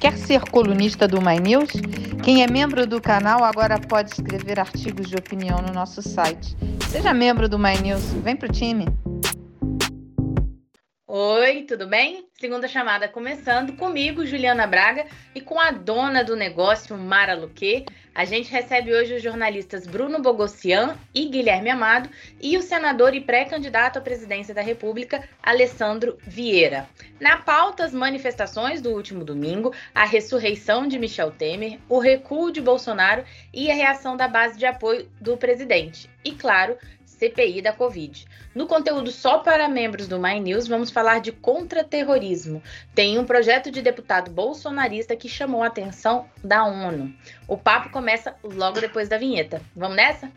Quer ser colunista do My News? Quem é membro do canal agora pode escrever artigos de opinião no nosso site. Seja membro do My News, vem pro time. Oi, tudo bem? Segunda chamada começando comigo, Juliana Braga, e com a dona do negócio, Mara Luque. A gente recebe hoje os jornalistas Bruno Bogossian e Guilherme Amado e o senador e pré-candidato à presidência da República, Alessandro Vieira. Na pauta, as manifestações do último domingo, a ressurreição de Michel Temer, o recuo de Bolsonaro e a reação da base de apoio do presidente. E, claro, CPI da Covid. No conteúdo só para membros do My News, vamos falar de contra-terrorismo. Tem um projeto de deputado bolsonarista que chamou a atenção da ONU. O papo começa logo depois da vinheta. Vamos nessa?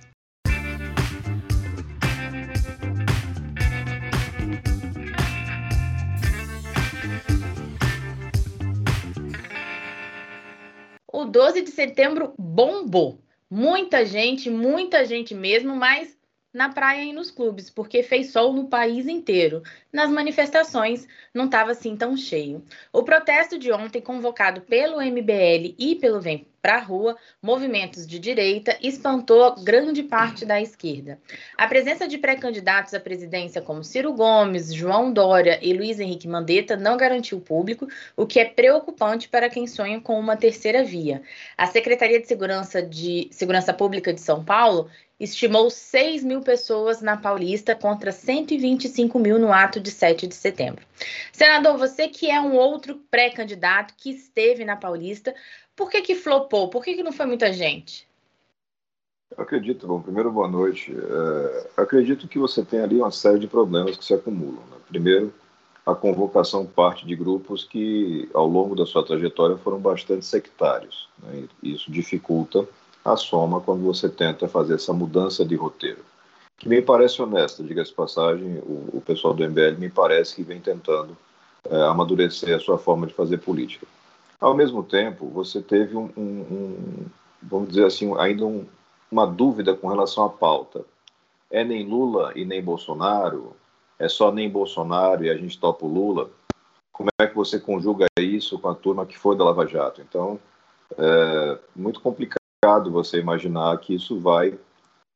O 12 de setembro bombou. Muita gente, muita gente mesmo, mas na praia e nos clubes, porque fez sol no país inteiro. Nas manifestações não estava assim tão cheio. O protesto de ontem, convocado pelo MBL e pelo Vem Pra Rua, movimentos de direita, espantou grande parte da esquerda. A presença de pré-candidatos à presidência como Ciro Gomes, João Dória e Luiz Henrique Mandetta não garantiu público, o que é preocupante para quem sonha com uma terceira via. A Secretaria de Segurança, de Segurança Pública de São Paulo estimou 6 mil pessoas na Paulista contra 125 mil no ato de 7 de setembro. Senador, você que é um outro pré-candidato que esteve na Paulista, por que que flopou? Por que que não foi muita gente? Eu acredito, bom, primeiro boa noite. É, acredito que você tem ali uma série de problemas que se acumulam. Né? Primeiro, a convocação parte de grupos que, ao longo da sua trajetória, foram bastante sectários. Né? Isso dificulta a soma quando você tenta fazer essa mudança de roteiro. Que me parece honesta, diga-se passagem, o, o, pessoal do MBL me parece que vem tentando é, amadurecer a sua forma de fazer política. Ao mesmo tempo, você teve um, um, um vamos dizer assim, ainda um, uma dúvida com relação à pauta. É nem Lula e nem Bolsonaro? É só nem Bolsonaro e a gente topa o Lula? Como é que você conjuga isso com a turma que foi da Lava Jato? Então, é muito complicado complicado você imaginar que isso vai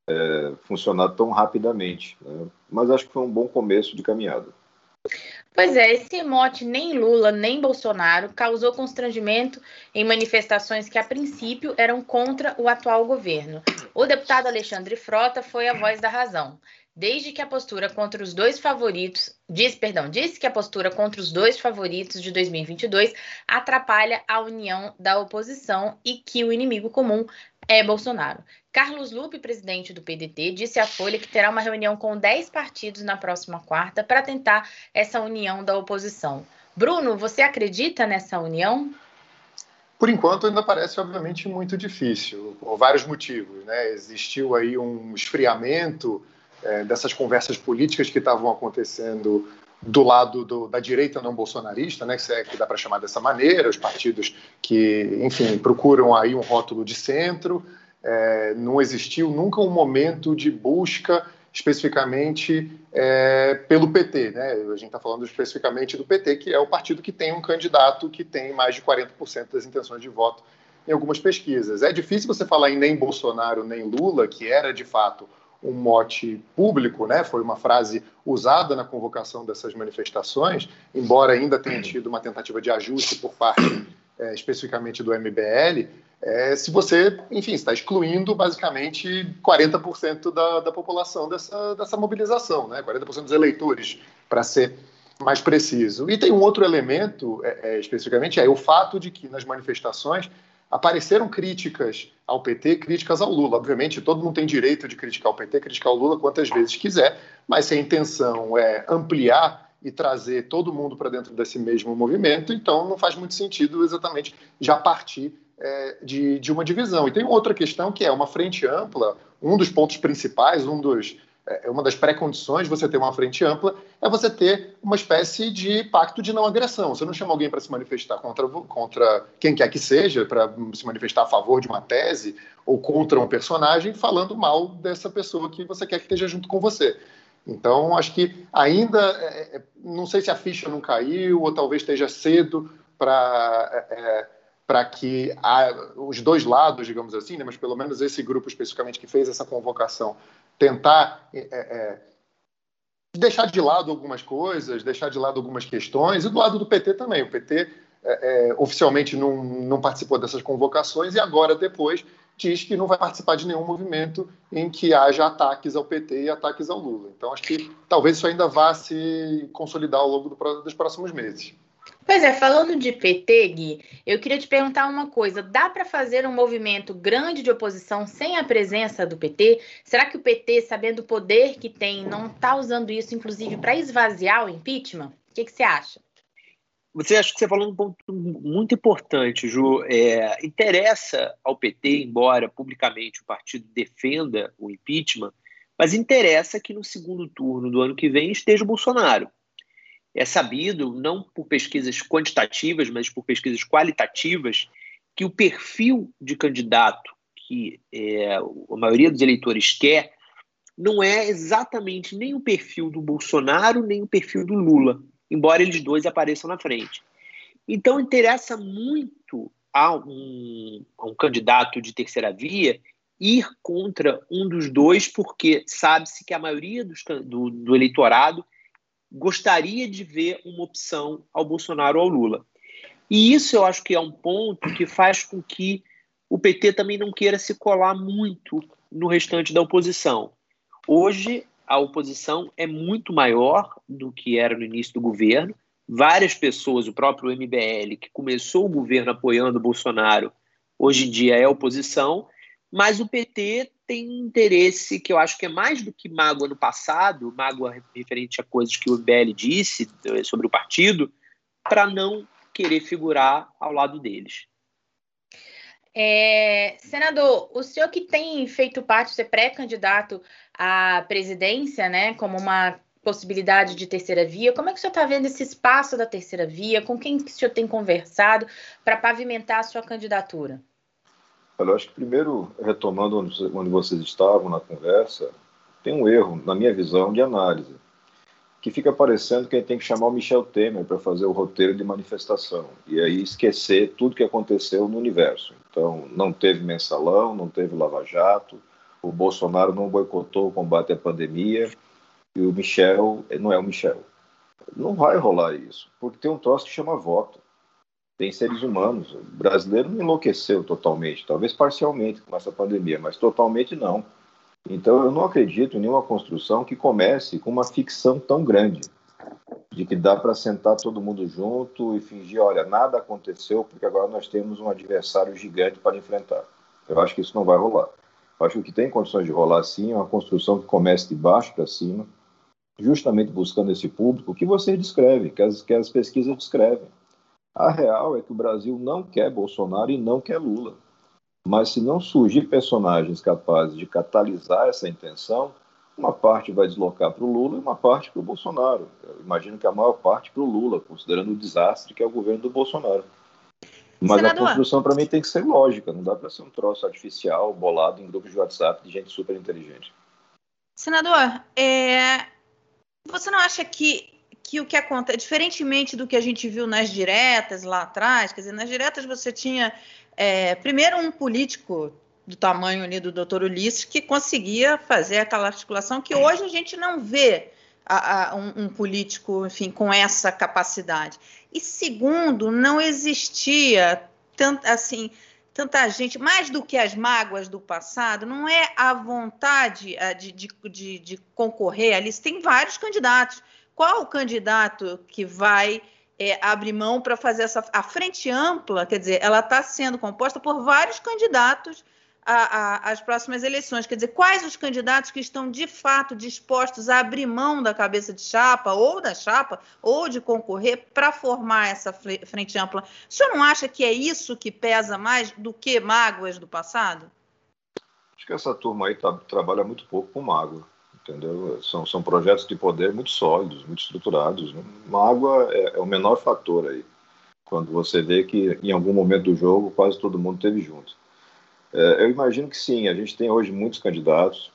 é, funcionar tão rapidamente. Né? Mas acho que foi um bom começo de caminhada. Pois é, esse mote nem Lula nem Bolsonaro causou constrangimento em manifestações que, a princípio, eram contra o atual governo. O deputado Alexandre Frota foi a voz da razão desde que a postura contra os dois favoritos, diz, perdão, disse que a postura contra os dois favoritos de 2022 atrapalha a união da oposição e que o inimigo comum é Bolsonaro. Carlos Lupe, presidente do PDT, disse à Folha que terá uma reunião com 10 partidos na próxima quarta para tentar essa união da oposição. Bruno, você acredita nessa união? Por enquanto, ainda parece, obviamente, muito difícil, por vários motivos. Né? Existiu aí um esfriamento é, dessas conversas políticas que estavam acontecendo do lado do, da direita não bolsonarista, né, que, é, que dá para chamar dessa maneira, os partidos que, enfim, procuram aí um rótulo de centro. É, não existiu nunca um momento de busca especificamente é, pelo PT. Né? A gente está falando especificamente do PT, que é o partido que tem um candidato que tem mais de 40% das intenções de voto em algumas pesquisas. É difícil você falar em nem Bolsonaro nem Lula, que era de fato um mote público, né? Foi uma frase usada na convocação dessas manifestações, embora ainda tenha tido uma tentativa de ajuste por parte é, especificamente do MBL. É, se você, enfim, está excluindo basicamente 40% da, da população dessa, dessa mobilização, né? 40% dos eleitores, para ser mais preciso. E tem um outro elemento, é, é, especificamente, é o fato de que nas manifestações apareceram críticas ao PT, críticas ao Lula. Obviamente, todo mundo tem direito de criticar o PT, criticar o Lula quantas vezes quiser, mas se a intenção é ampliar e trazer todo mundo para dentro desse mesmo movimento, então não faz muito sentido exatamente já partir é, de, de uma divisão. E tem outra questão que é uma frente ampla, um dos pontos principais, um dos é, é uma das pré-condições de você ter uma frente ampla é você ter uma espécie de pacto de não agressão. Você não chama alguém para se manifestar contra, contra quem quer que seja, para se manifestar a favor de uma tese ou contra um personagem, falando mal dessa pessoa que você quer que esteja junto com você. Então, acho que ainda, é, é não sei se a ficha não caiu ou talvez esteja cedo para é, para que a, os dois lados, digamos assim, né, mas pelo menos esse grupo especificamente que fez essa convocação, tentar é, é, deixar de lado algumas coisas, deixar de lado algumas questões, e do lado do PT também. O PT é, é, oficialmente não, não participou dessas convocações e agora, depois, diz que não vai participar de nenhum movimento em que haja ataques ao PT e ataques ao Lula. Então, acho que talvez isso ainda vá se consolidar ao longo do, dos próximos meses. Pois é, falando de PT, Gui, eu queria te perguntar uma coisa: dá para fazer um movimento grande de oposição sem a presença do PT? Será que o PT, sabendo o poder que tem, não está usando isso, inclusive, para esvaziar o impeachment? O que, que você acha? Você acha que você falou um ponto muito importante, Ju. É, interessa ao PT, embora publicamente o partido defenda o impeachment, mas interessa que no segundo turno do ano que vem esteja o Bolsonaro é sabido, não por pesquisas quantitativas, mas por pesquisas qualitativas, que o perfil de candidato que é, a maioria dos eleitores quer não é exatamente nem o perfil do Bolsonaro, nem o perfil do Lula, embora eles dois apareçam na frente. Então, interessa muito a um, a um candidato de terceira via ir contra um dos dois, porque sabe-se que a maioria dos, do, do eleitorado gostaria de ver uma opção ao Bolsonaro ou ao Lula. E isso eu acho que é um ponto que faz com que o PT também não queira se colar muito no restante da oposição. Hoje, a oposição é muito maior do que era no início do governo. Várias pessoas, o próprio MBL, que começou o governo apoiando o Bolsonaro, hoje em dia é oposição, mas o PT tem interesse que eu acho que é mais do que mágoa no passado, mágoa referente a coisas que o MBL disse sobre o partido, para não querer figurar ao lado deles. É, senador, o senhor que tem feito parte, ser pré-candidato à presidência, né, como uma possibilidade de terceira via, como é que o senhor está vendo esse espaço da terceira via? Com quem que o senhor tem conversado para pavimentar a sua candidatura? Olha, eu acho que primeiro, retomando onde vocês estavam na conversa, tem um erro, na minha visão, de análise, que fica parecendo que a gente tem que chamar o Michel Temer para fazer o roteiro de manifestação, e aí esquecer tudo que aconteceu no universo. Então, não teve mensalão, não teve lava-jato, o Bolsonaro não boicotou o combate à pandemia, e o Michel não é o Michel. Não vai rolar isso, porque tem um troço que chama voto tem seres humanos. O brasileiro não enlouqueceu totalmente, talvez parcialmente com essa pandemia, mas totalmente não. Então eu não acredito em nenhuma construção que comece com uma ficção tão grande de que dá para sentar todo mundo junto e fingir, olha, nada aconteceu porque agora nós temos um adversário gigante para enfrentar. Eu acho que isso não vai rolar. Eu acho que o que tem condições de rolar sim é uma construção que comece de baixo para cima, justamente buscando esse público que vocês descrevem, que as, que as pesquisas descrevem. A real é que o Brasil não quer Bolsonaro e não quer Lula. Mas se não surgir personagens capazes de catalisar essa intenção, uma parte vai deslocar para o Lula e uma parte para o Bolsonaro. Eu imagino que a maior parte para o Lula, considerando o desastre que é o governo do Bolsonaro. Mas Senador. a construção para mim tem que ser lógica, não dá para ser um troço artificial, bolado em grupos de WhatsApp de gente super inteligente. Senador, é... você não acha que que o que acontece, diferentemente do que a gente viu nas diretas lá atrás, quer dizer, nas diretas você tinha é, primeiro um político do tamanho ali do doutor Ulisses que conseguia fazer aquela articulação que hoje a gente não vê a, a, um, um, político, enfim, com essa capacidade. E segundo, não existia tanto assim tanta gente, mais do que as mágoas do passado, não é a vontade de, de, de, de concorrer ali. Tem vários candidatos qual o candidato que vai é, abrir mão para fazer essa. A frente ampla, quer dizer, ela está sendo composta por vários candidatos às próximas eleições. Quer dizer, quais os candidatos que estão de fato dispostos a abrir mão da cabeça de chapa, ou da chapa, ou de concorrer para formar essa frente ampla? O senhor não acha que é isso que pesa mais do que mágoas do passado? Acho que essa turma aí tá, trabalha muito pouco com mágoa entendeu? São, são projetos de poder muito sólidos, muito estruturados. Mágoa é, é o menor fator aí, quando você vê que em algum momento do jogo quase todo mundo teve junto. É, eu imagino que sim, a gente tem hoje muitos candidatos,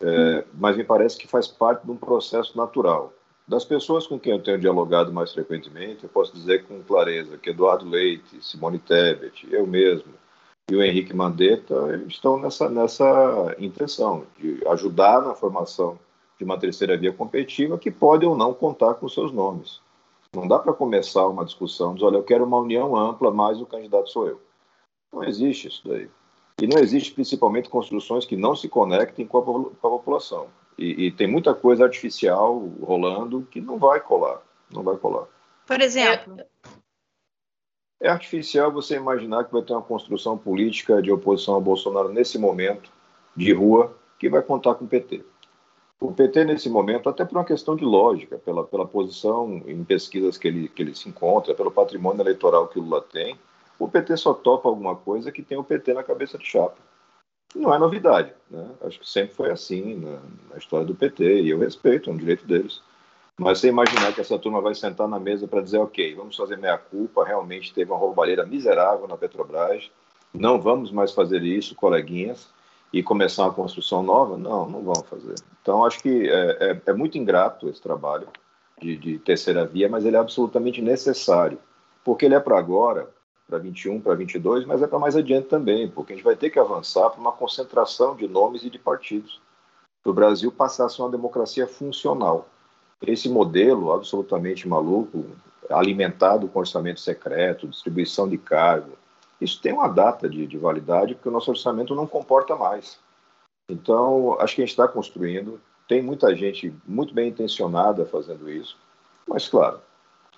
é, mas me parece que faz parte de um processo natural. Das pessoas com quem eu tenho dialogado mais frequentemente, eu posso dizer com clareza que Eduardo Leite, Simone Tebet, eu mesmo e o Henrique Mandetta estão nessa, nessa intenção de ajudar na formação de uma terceira via competitiva que pode ou não contar com seus nomes. Não dá para começar uma discussão de, olha, eu quero uma união ampla, mas o candidato sou eu. Não existe isso daí. E não existe principalmente construções que não se conectem com a, com a população. E, e, tem muita coisa artificial rolando que não vai colar. Não vai colar. Por exemplo? É artificial você imaginar que vai ter uma construção política de oposição ao Bolsonaro nesse momento, de rua, que vai contar com o PT. O PT, nesse momento, até por uma questão de lógica, pela, pela posição em pesquisas que ele, que ele se encontra, pelo patrimônio eleitoral que o Lula tem, o PT só topa alguma coisa que tem o PT na cabeça de chapa. Não é novidade. Né? Acho que sempre foi assim na, na história do PT, e eu respeito, é um direito deles. Mas você imaginar que essa turma vai sentar na mesa para dizer, ok, vamos fazer meia-culpa, realmente teve uma roubalheira miserável na Petrobras, não vamos mais fazer isso, coleguinhas, e começar uma construção nova? Não, não vão fazer. Então, acho que é, é, é muito ingrato esse trabalho de, de, terceira via, mas ele é absolutamente necessário, porque ele é para agora, para 21, para 22, mas é para mais adiante também, porque a gente vai ter que avançar para uma concentração de nomes e de partidos, para o Brasil passar a ser uma democracia funcional. Esse modelo absolutamente maluco, alimentado com orçamento secreto, distribuição de cargo, isso tem uma data de, de validade, porque o nosso orçamento não comporta mais. Então, acho que a gente está construindo, tem muita gente muito bem intencionada fazendo isso, mas, claro,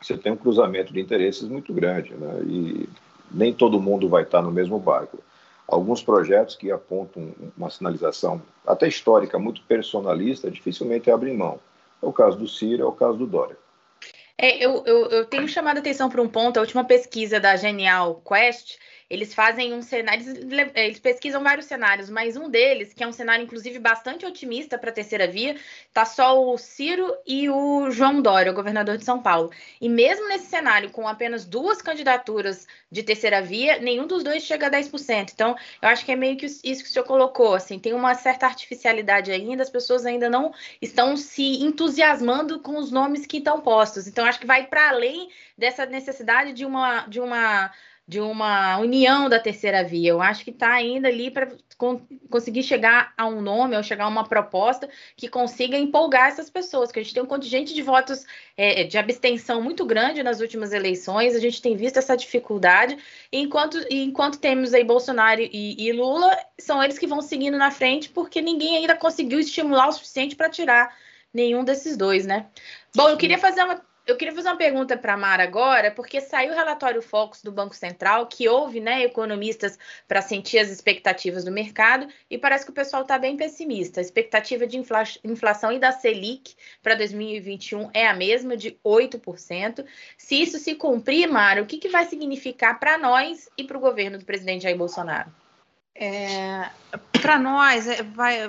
você tem um cruzamento de interesses muito grande, né? e nem todo mundo vai estar no mesmo barco. Alguns projetos que apontam uma sinalização até histórica, muito personalista, dificilmente abrem mão. É o caso do Ciro, é o caso do Dória. É, eu, eu, eu tenho chamado a atenção para um ponto, a última pesquisa da Genial Quest, eles fazem um cenário, eles pesquisam vários cenários, mas um deles, que é um cenário inclusive bastante otimista para a terceira via, tá só o Ciro e o João Dória, o governador de São Paulo. E mesmo nesse cenário, com apenas duas candidaturas de terceira via, nenhum dos dois chega a 10%. Então, eu acho que é meio que isso que o senhor colocou, assim, tem uma certa artificialidade ainda, as pessoas ainda não estão se entusiasmando com os nomes que estão postos. Então, acho que vai para além dessa necessidade de uma de uma de uma união da terceira via. Eu acho que está ainda ali para con conseguir chegar a um nome ou chegar a uma proposta que consiga empolgar essas pessoas, que a gente tem um contingente de votos é, de abstenção muito grande nas últimas eleições, a gente tem visto essa dificuldade, enquanto, enquanto temos aí Bolsonaro e, e Lula, são eles que vão seguindo na frente, porque ninguém ainda conseguiu estimular o suficiente para tirar nenhum desses dois, né? Bom, eu queria fazer uma eu queria fazer uma pergunta para a Mara agora, porque saiu o relatório Focus do Banco Central, que houve né, economistas para sentir as expectativas do mercado, e parece que o pessoal está bem pessimista. A expectativa de infla inflação e da Selic para 2021 é a mesma, de 8%. Se isso se cumprir, Mara, o que, que vai significar para nós e para o governo do presidente Jair Bolsonaro? É, para nós, é, vai,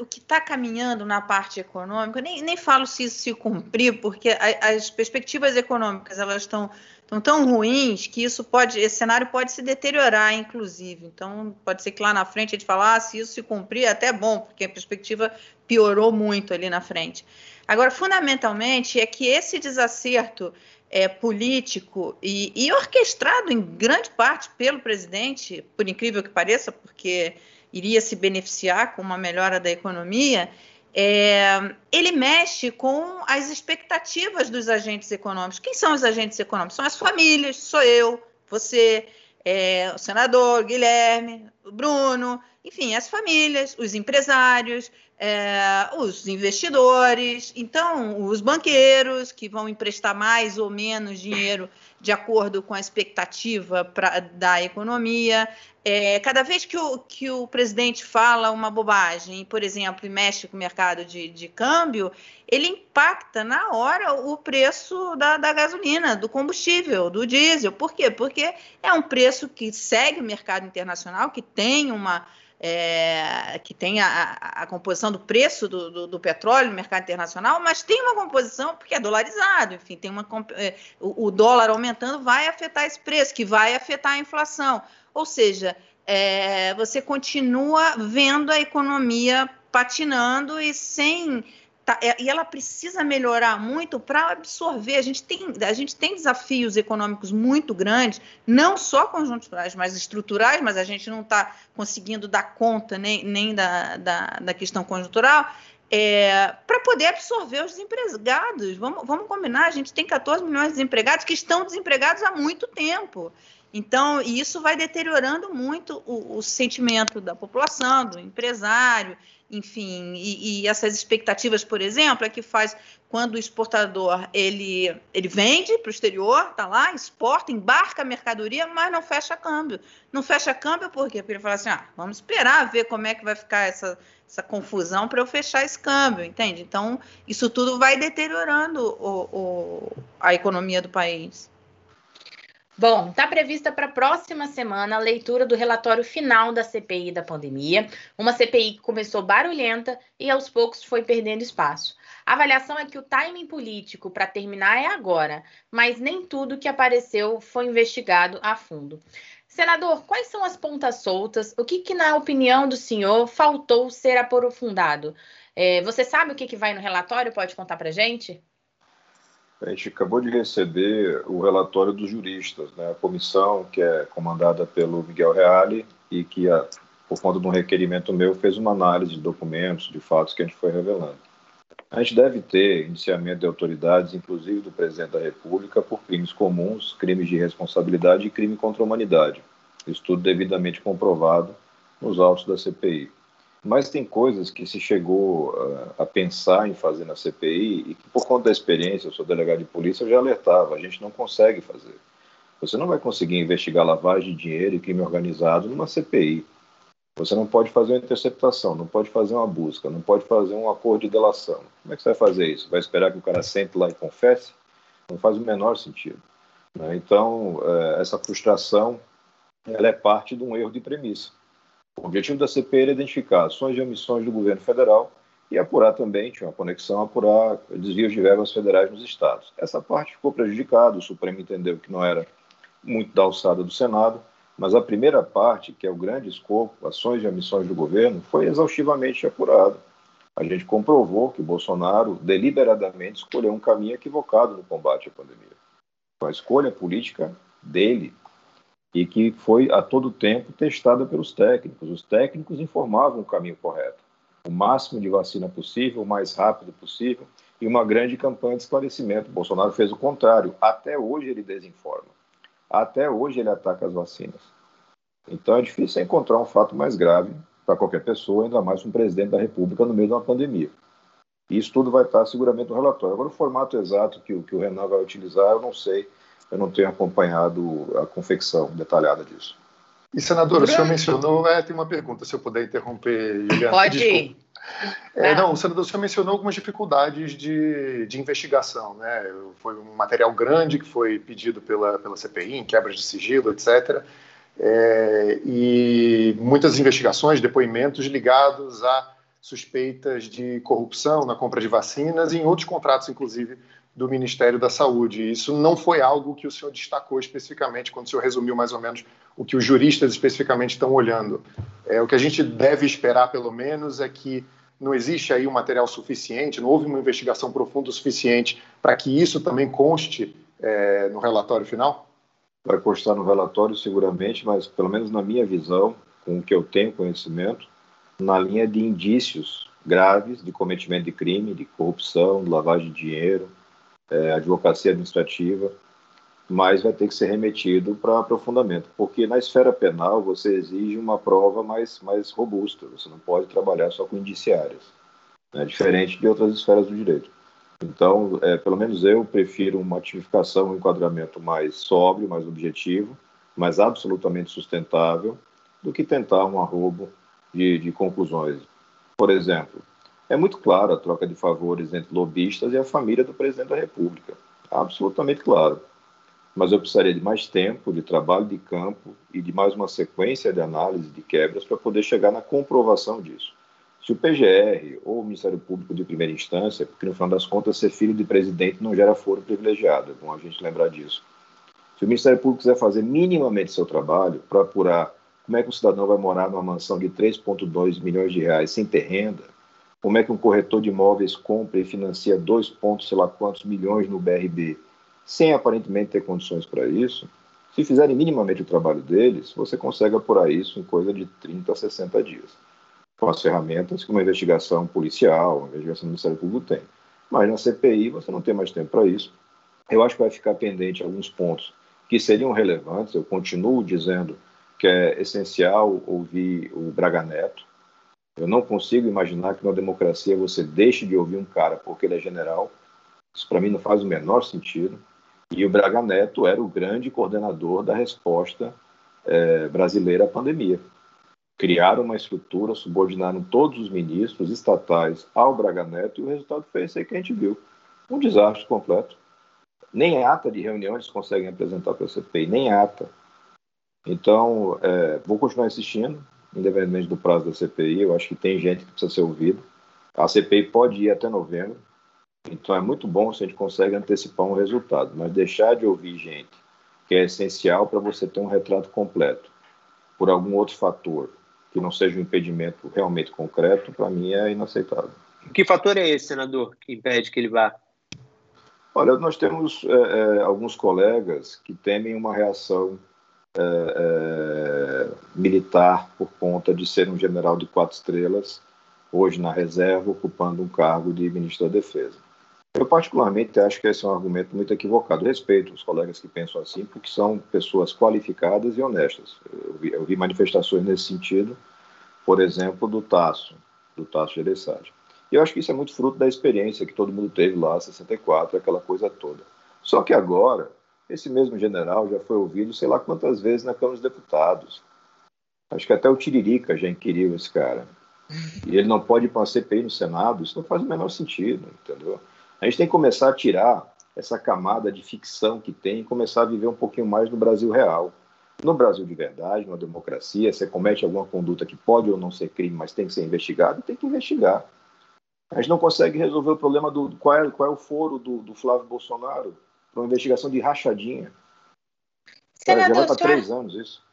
o que está caminhando na parte econômica, nem, nem falo se isso se cumprir, porque a, as perspectivas econômicas elas estão tão, tão ruins que isso pode, esse cenário pode se deteriorar, inclusive. Então, pode ser que lá na frente a gente fale, ah, se isso se cumprir, é até bom, porque a perspectiva piorou muito ali na frente. Agora, fundamentalmente, é que esse desacerto é, político e, e, orquestrado em grande parte pelo presidente, por incrível que pareça, porque iria se beneficiar com uma melhora da economia, é, ele mexe com as expectativas dos agentes econômicos. Quem são os agentes econômicos? São as famílias, sou eu, você, é, o senador Guilherme, o Bruno, enfim, as famílias, os empresários, é, os investidores, então os banqueiros que vão emprestar mais ou menos dinheiro de acordo com a expectativa pra, da economia. É, cada vez que o, que o presidente fala uma bobagem, por exemplo, e mexe com o mercado de, de câmbio, ele impacta na hora o preço da, da gasolina, do combustível, do diesel. Por quê? Porque é um preço que segue o mercado internacional, que tem uma é, que tem a, a, composição do preço do, do, do, petróleo no mercado internacional, mas tem uma composição porque é dolarizado, enfim, tem uma, é, o, o, dólar aumentando vai afetar esse preço, que vai afetar a inflação. Ou seja, é, você continua vendo a economia patinando e sem tá, é, e ela precisa melhorar muito para absorver. A gente, tem, a gente tem desafios econômicos muito grandes, não só conjunturais, mas estruturais, mas a gente não está conseguindo dar conta nem, nem da, da, da questão conjuntural. É, para poder absorver os desempregados. Vamos, vamos combinar, a gente tem 14 milhões de desempregados que estão desempregados há muito tempo. Então, isso vai deteriorando muito o, o sentimento da população, do empresário, enfim, e, e, essas expectativas, por exemplo, é que faz quando o exportador ele, ele vende para o exterior, tá lá, exporta, embarca a mercadoria, mas não fecha câmbio. Não fecha câmbio por quê? Porque ele fala assim, ah, vamos esperar ver como é que vai ficar essa, essa confusão para eu fechar esse câmbio, entende? Então, isso tudo vai deteriorando o, o, a economia do país. Bom, está prevista para a próxima semana a leitura do relatório final da CPI da pandemia, uma CPI que começou barulhenta e aos poucos foi perdendo espaço. A avaliação é que o timing político para terminar é agora, mas nem tudo que apareceu foi investigado a fundo. Senador, quais são as pontas soltas? O que, que na opinião do senhor, faltou ser aprofundado? É, você sabe o que, que vai no relatório? Pode contar para gente? A gente acabou de receber o relatório dos juristas, né? a comissão que é comandada pelo Miguel Reale e que, por conta de um requerimento meu, fez uma análise de documentos, de fatos que a gente foi revelando. A gente deve ter iniciamento de autoridades, inclusive do presidente da República, por crimes comuns, crimes de responsabilidade e crime contra a humanidade. Isso tudo devidamente comprovado nos autos da CPI. Mas tem coisas que se chegou uh, a pensar em fazer na CPI e que, por conta da experiência, eu sou delegado de polícia, eu já alertava: a gente não consegue fazer. Você não vai conseguir investigar lavagem de dinheiro e crime organizado numa CPI. Você não pode fazer uma interceptação, não pode fazer uma busca, não pode fazer um acordo de delação. Como é que você vai fazer isso? Vai esperar que o cara sente lá e confesse? Não faz o menor sentido. Né? Então, eh, essa frustração ela é parte de um erro de premissa. O objetivo da CPI era identificar ações e omissões do governo federal e apurar também, tinha uma conexão, apurar desvios de verbas federais nos estados. Essa parte ficou prejudicada, o Supremo entendeu que não era muito da alçada do Senado, mas a primeira parte, que é o grande escopo, ações e omissões do governo, foi exaustivamente apurada. A gente comprovou que Bolsonaro deliberadamente escolheu um caminho equivocado no combate à pandemia. A escolha política dele, e que foi a todo tempo testada pelos técnicos. Os técnicos informavam o caminho correto. O máximo de vacina possível, o mais rápido possível e uma grande campanha de esclarecimento. Bolsonaro fez o contrário. Até hoje ele desinforma. Até hoje ele ataca as vacinas. Então é difícil encontrar um fato mais grave para qualquer pessoa, ainda mais um presidente da República no meio de uma pandemia. Isso tudo vai estar seguramente no relatório. Agora, o formato exato que, que o Renan vai utilizar, eu não sei eu não tenho acompanhado a confecção detalhada disso. E, senador, o senhor mencionou, é, tem uma pergunta, se eu puder interromper, Juliana. Pode ir. É, não, o senador, o senhor mencionou algumas dificuldades de, de investigação, né? Foi um material grande que foi pedido pela, pela CPI, em quebras de sigilo, etc. É, e muitas investigações, depoimentos ligados a suspeitas de corrupção na compra de vacinas e em outros contratos, inclusive, do Ministério da Saúde. Isso não foi algo que o senhor destacou especificamente quando o senhor resumiu mais ou menos o que os juristas especificamente estão olhando. É, o que a gente deve esperar, pelo menos, é que não existe aí um material suficiente, não houve uma investigação profunda o suficiente para que isso também conste é, no relatório final? Vai constar no relatório, seguramente, mas pelo menos na minha visão, com o que eu tenho conhecimento, na linha de indícios graves de cometimento de crime, de corrupção, de lavagem de dinheiro, é, advocacia administrativa, mas vai ter que ser remetido para aprofundamento, porque na esfera penal você exige uma prova mais, mais robusta, você não pode trabalhar só com indiciárias, né, diferente de outras esferas do direito. Então, é, pelo menos eu prefiro uma tipificação, um enquadramento mais sóbrio, mais objetivo, mais absolutamente sustentável, do que tentar um arrobo de, de conclusões. Por exemplo, é muito clara a troca de favores entre lobistas e a família do presidente da República. Absolutamente claro. Mas eu precisaria de mais tempo, de trabalho de campo e de mais uma sequência de análise de quebras para poder chegar na comprovação disso. Se o PGR ou o Ministério Público de primeira instância, porque no final das contas ser filho de presidente não gera foro privilegiado, é bom a gente lembrar disso. Se o Ministério Público quiser fazer minimamente seu trabalho para apurar como é que o cidadão vai morar numa mansão de 3,2 milhões de reais sem ter renda, como é que um corretor de imóveis compra e financia dois pontos, sei lá quantos milhões no BRB, sem aparentemente ter condições para isso, se fizerem minimamente o trabalho deles, você consegue apurar isso em coisa de 30 a 60 dias. Com as ferramentas que uma investigação policial, uma investigação do Ministério Público tem. Mas na CPI você não tem mais tempo para isso. Eu acho que vai ficar pendente alguns pontos que seriam relevantes. Eu continuo dizendo que é essencial ouvir o Braga Neto, eu não consigo imaginar que numa democracia você deixe de ouvir um cara porque ele é general. Isso para mim não faz o menor sentido. E o Braga Neto era o grande coordenador da resposta é, brasileira à pandemia. Criaram uma estrutura, subordinaram todos os ministros estatais ao Braga Neto e o resultado foi esse aí que a gente viu. Um desastre completo. Nem ata de reunião eles conseguem apresentar para a CPI, nem ata. Então, é, vou continuar insistindo, independente do prazo da CPI. Eu acho que tem gente que precisa ser ouvida. A CPI pode ir até novembro, então é muito bom se a gente consegue antecipar um resultado, mas deixar de ouvir gente, que é essencial para você ter um retrato completo, por algum outro fator que não seja um impedimento realmente concreto, para mim é inaceitável. Que fator é esse, senador, que impede que ele vá? Olha, nós temos é, é, alguns colegas que temem uma reação é, é, militar por conta de ser um general de quatro estrelas, hoje na reserva, ocupando um cargo de ministro da Defesa. Eu, particularmente, acho que esse é um argumento muito equivocado. respeito os colegas que pensam assim, porque são pessoas qualificadas e honestas. Eu vi, eu vi manifestações nesse sentido, por exemplo, do Tasso, do Tasso Gereissati. E eu acho que isso é muito fruto da experiência que todo mundo teve lá, 64, aquela coisa toda. Só que agora, esse mesmo general já foi ouvido sei lá quantas vezes na Câmara dos Deputados. Acho que até o Tiririca já inquiriu esse cara. E ele não pode ir para uma CPI no Senado, isso não faz o menor sentido, entendeu? A gente tem que começar a tirar essa camada de ficção que tem e começar a viver um pouquinho mais no Brasil real. No Brasil de verdade, numa democracia, você comete alguma conduta que pode ou não ser crime, mas tem que ser investigado, tem que investigar. A gente não consegue resolver o problema do qual é, qual é o foro do, do Flávio Bolsonaro para uma investigação de rachadinha. Senador, já vai para três anos isso.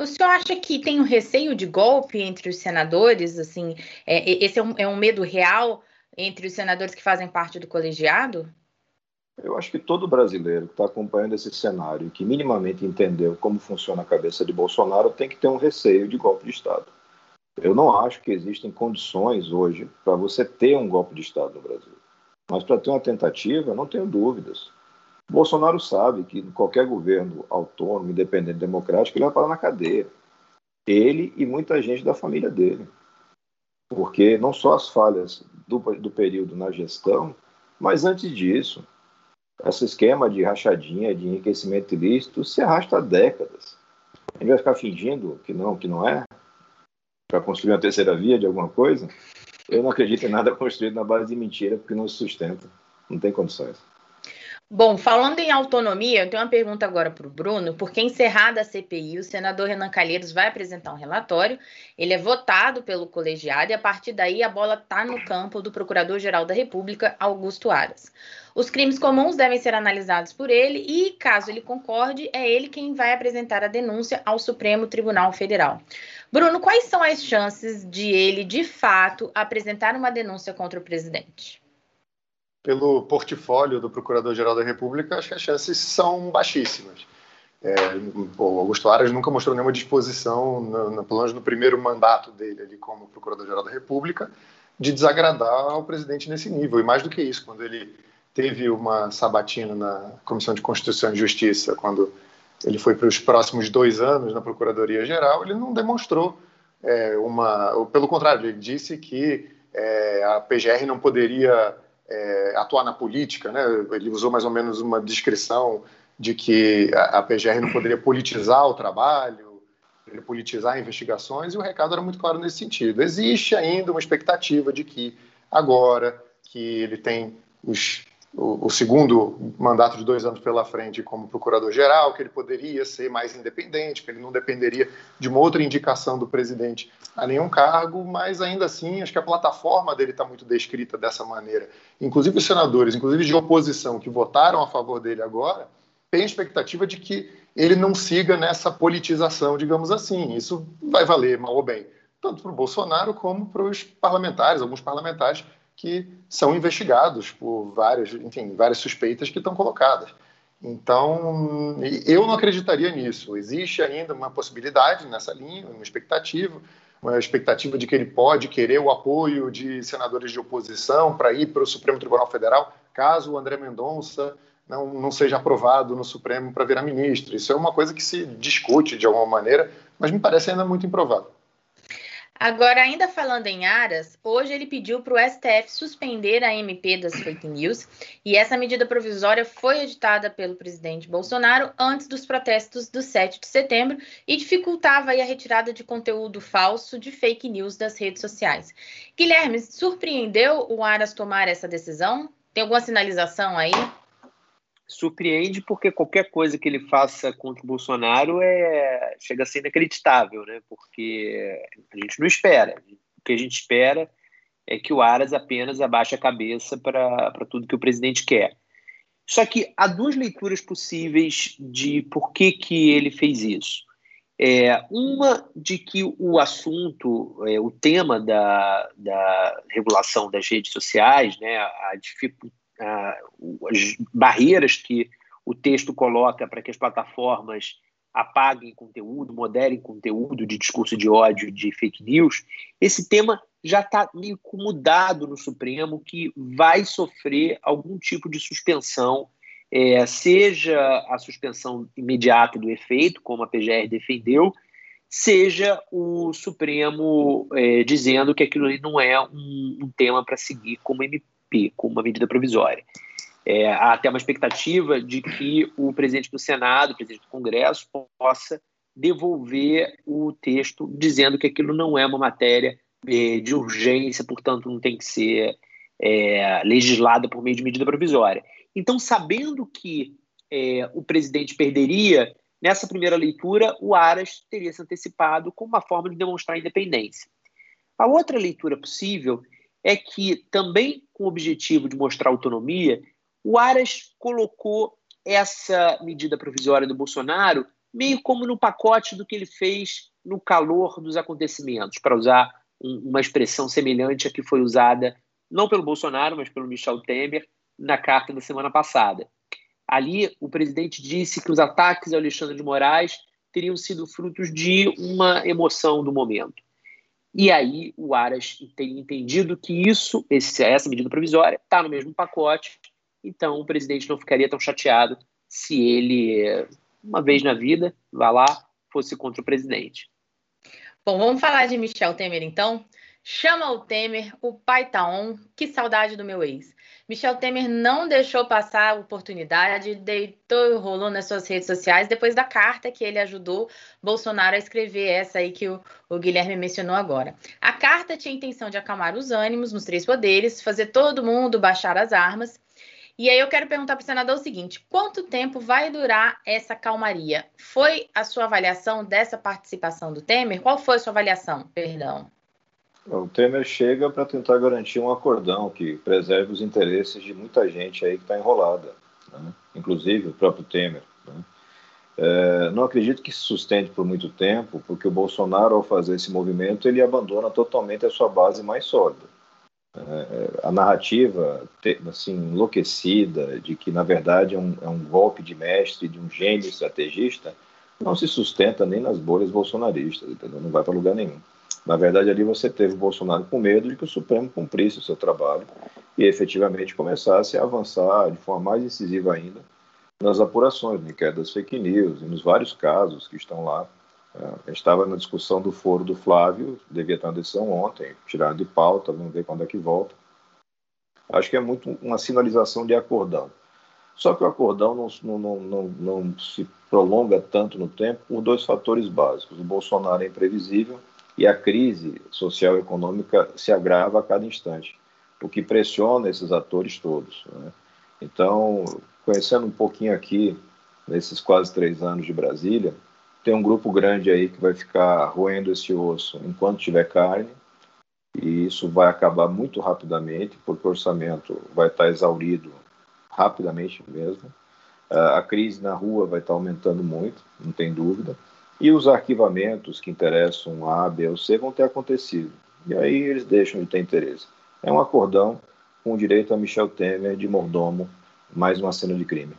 O senhor acha que tem um receio de golpe entre os senadores? Assim, é, esse é um, é um medo real entre os senadores que fazem parte do colegiado? Eu acho que todo brasileiro que está acompanhando esse cenário e que minimamente entendeu como funciona a cabeça de Bolsonaro tem que ter um receio de golpe de Estado. Eu não acho que existem condições hoje para você ter um golpe de Estado no Brasil. Mas para ter uma tentativa, não tenho dúvidas. Bolsonaro sabe que qualquer governo autônomo, independente, democrático, ele vai parar na cadeia. Ele e muita gente da família dele. Porque não só as falhas do, do período na gestão, mas antes disso, esse esquema de rachadinha, de enriquecimento ilícito, se arrasta há décadas. A gente vai ficar fingindo que não, que não é, para construir uma terceira via de alguma coisa? Eu não acredito em nada construído na base de mentira, porque não se sustenta. Não tem condições. Bom, falando em autonomia, eu tenho uma pergunta agora para o Bruno, porque encerrada a CPI, o senador Renan Calheiros vai apresentar um relatório, ele é votado pelo colegiado e a partir daí a bola está no campo do Procurador-Geral da República, Augusto Aras. Os crimes comuns devem ser analisados por ele e, caso ele concorde, é ele quem vai apresentar a denúncia ao Supremo Tribunal Federal. Bruno, quais são as chances de ele, de fato, apresentar uma denúncia contra o presidente? Pelo portfólio do Procurador-Geral da República, acho que as chances são baixíssimas. É, o Augusto Aras nunca mostrou nenhuma disposição, no, no, pelo menos no primeiro mandato dele ali como Procurador-Geral da República, de desagradar ao presidente nesse nível. E mais do que isso, quando ele teve uma sabatina na Comissão de Constituição e Justiça, quando ele foi para os próximos dois anos na Procuradoria-Geral, ele não demonstrou é, uma. Pelo contrário, ele disse que é, a PGR não poderia é, atuar na política, né? Ele usou mais ou menos uma descrição de que a, a PGR não poderia politizar o trabalho, politizar investigações, e o recado era muito claro nesse sentido. Existe ainda uma expectativa de que agora que ele tem os o, o, segundo mandato de dois anos pela frente como procurador-geral, que ele poderia ser mais independente, que ele não dependeria de uma outra indicação do presidente a nenhum cargo, mas ainda assim acho que a plataforma dele está muito descrita dessa maneira. Inclusive os senadores, inclusive de oposição, que votaram a favor dele agora, têm expectativa de que ele não siga nessa politização, digamos assim. Isso vai valer mal ou bem tanto para o Bolsonaro como para os parlamentares, alguns parlamentares que são investigados por várias, enfim, várias suspeitas que estão colocadas. Então, eu não acreditaria nisso. Existe ainda uma possibilidade nessa linha, uma expectativa, uma expectativa de que ele pode querer o apoio de senadores de oposição para ir para o Supremo Tribunal Federal, caso o André Mendonça não, não seja aprovado no Supremo para virar ministro. Isso é uma coisa que se discute de alguma maneira, mas me parece ainda muito improvável. Agora, ainda falando em Aras, hoje ele pediu para o STF suspender a MP das fake news e essa medida provisória foi editada pelo presidente Bolsonaro antes dos protestos do 7 de setembro e dificultava a retirada de conteúdo falso de fake news das redes sociais. Guilherme, surpreendeu o Aras tomar essa decisão? Tem alguma sinalização aí? Surpreende porque qualquer coisa que ele faça contra o Bolsonaro é chega a ser inacreditável, né? Porque a gente não espera. O que a gente espera é que o Aras apenas abaixe a cabeça para tudo que o presidente quer. Só que há duas leituras possíveis de por que, que ele fez isso. É, uma de que o assunto, é, o tema da, da regulação das redes sociais, né, a dificuldade as barreiras que o texto coloca para que as plataformas apaguem conteúdo, moderem conteúdo de discurso de ódio, de fake news, esse tema já está meio mudado no Supremo, que vai sofrer algum tipo de suspensão, é, seja a suspensão imediata do efeito, como a PGR defendeu, seja o Supremo é, dizendo que aquilo ali não é um, um tema para seguir como MP com uma medida provisória. É, há até uma expectativa de que o presidente do Senado, o presidente do Congresso, possa devolver o texto dizendo que aquilo não é uma matéria é, de urgência, portanto, não tem que ser é, legislada por meio de medida provisória. Então, sabendo que é, o presidente perderia, nessa primeira leitura, o Aras teria se antecipado como uma forma de demonstrar independência. A outra leitura possível é que, também com o objetivo de mostrar autonomia, o Aras colocou essa medida provisória do Bolsonaro meio como no pacote do que ele fez no calor dos acontecimentos, para usar um, uma expressão semelhante à que foi usada não pelo Bolsonaro, mas pelo Michel Temer na carta da semana passada. Ali, o presidente disse que os ataques ao Alexandre de Moraes teriam sido frutos de uma emoção do momento. E aí o Aras tem entendido que isso, esse, essa medida provisória, está no mesmo pacote, então o presidente não ficaria tão chateado se ele, uma vez na vida, vá lá, fosse contra o presidente. Bom, vamos falar de Michel Temer então. Chama o Temer, o pai tá on, que saudade do meu ex. Michel Temer não deixou passar a oportunidade, deitou e rolou nas suas redes sociais depois da carta que ele ajudou Bolsonaro a escrever, essa aí que o, o Guilherme mencionou agora. A carta tinha a intenção de acalmar os ânimos nos três poderes, fazer todo mundo baixar as armas. E aí eu quero perguntar para o senador o seguinte: quanto tempo vai durar essa calmaria? Foi a sua avaliação dessa participação do Temer? Qual foi a sua avaliação? Perdão. O Temer chega para tentar garantir um acordão que preserve os interesses de muita gente aí que está enrolada, né? inclusive o próprio Temer. Né? É, não acredito que se sustente por muito tempo, porque o Bolsonaro, ao fazer esse movimento, ele abandona totalmente a sua base mais sólida. É, a narrativa assim enlouquecida de que na verdade é um, é um golpe de mestre de um gênio estrategista não se sustenta nem nas bolhas bolsonaristas, entendeu? não vai para lugar nenhum. Na verdade, ali você teve o Bolsonaro com medo de que o Supremo cumprisse o seu trabalho e efetivamente começasse a avançar de forma mais incisiva ainda nas apurações, no inquérito das fake news e nos vários casos que estão lá. É, estava na discussão do foro do Flávio, devia ter uma decisão ontem, tirado de pauta, vamos ver quando é que volta. Acho que é muito uma sinalização de acordão. Só que o acordão não, não, não, não, se prolonga tanto no tempo por dois fatores básicos. O Bolsonaro é imprevisível e a crise social e econômica se agrava a cada instante, o que pressiona esses atores todos. Né? Então, conhecendo um pouquinho aqui, nesses quase três anos de Brasília, tem um grupo grande aí que vai ficar roendo esse osso enquanto tiver carne, e isso vai acabar muito rapidamente, porque o orçamento vai estar exaurido rapidamente mesmo. A crise na rua vai estar aumentando muito, não tem dúvida. E os arquivamentos que interessam a A, B ou C vão ter acontecido. E aí eles deixam de ter interesse. É um acordão com direito a Michel Temer de mordomo, mais uma cena de crime.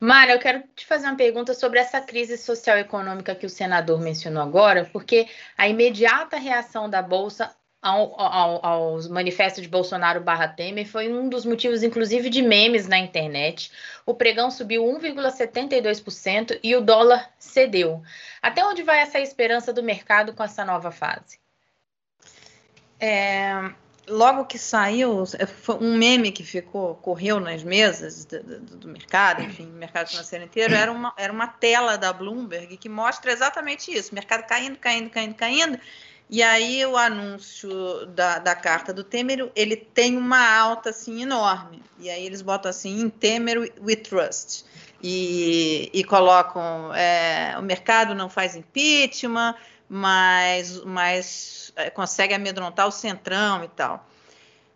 Mara, eu quero te fazer uma pergunta sobre essa crise social e econômica que o senador mencionou agora, porque a imediata reação da Bolsa ao, ao, aos manifestos de Bolsonaro barra Temer foi um dos motivos, inclusive, de memes na internet. O pregão subiu 1,72% e o dólar cedeu. Até onde vai essa esperança do mercado com essa nova fase? É, logo que saiu, é, foi um meme que ficou, correu nas mesas do, do, do, mercado, enfim, mercado financeiro inteiro, era uma, era uma tela da Bloomberg que mostra exatamente isso: mercado caindo, caindo, caindo, caindo. E aí o anúncio da, da carta do Temer, ele tem uma alta assim enorme. E aí eles botam assim, em Temer we trust. E, e colocam, é, o mercado não faz impeachment, mas, mas é, consegue amedrontar o centrão e tal.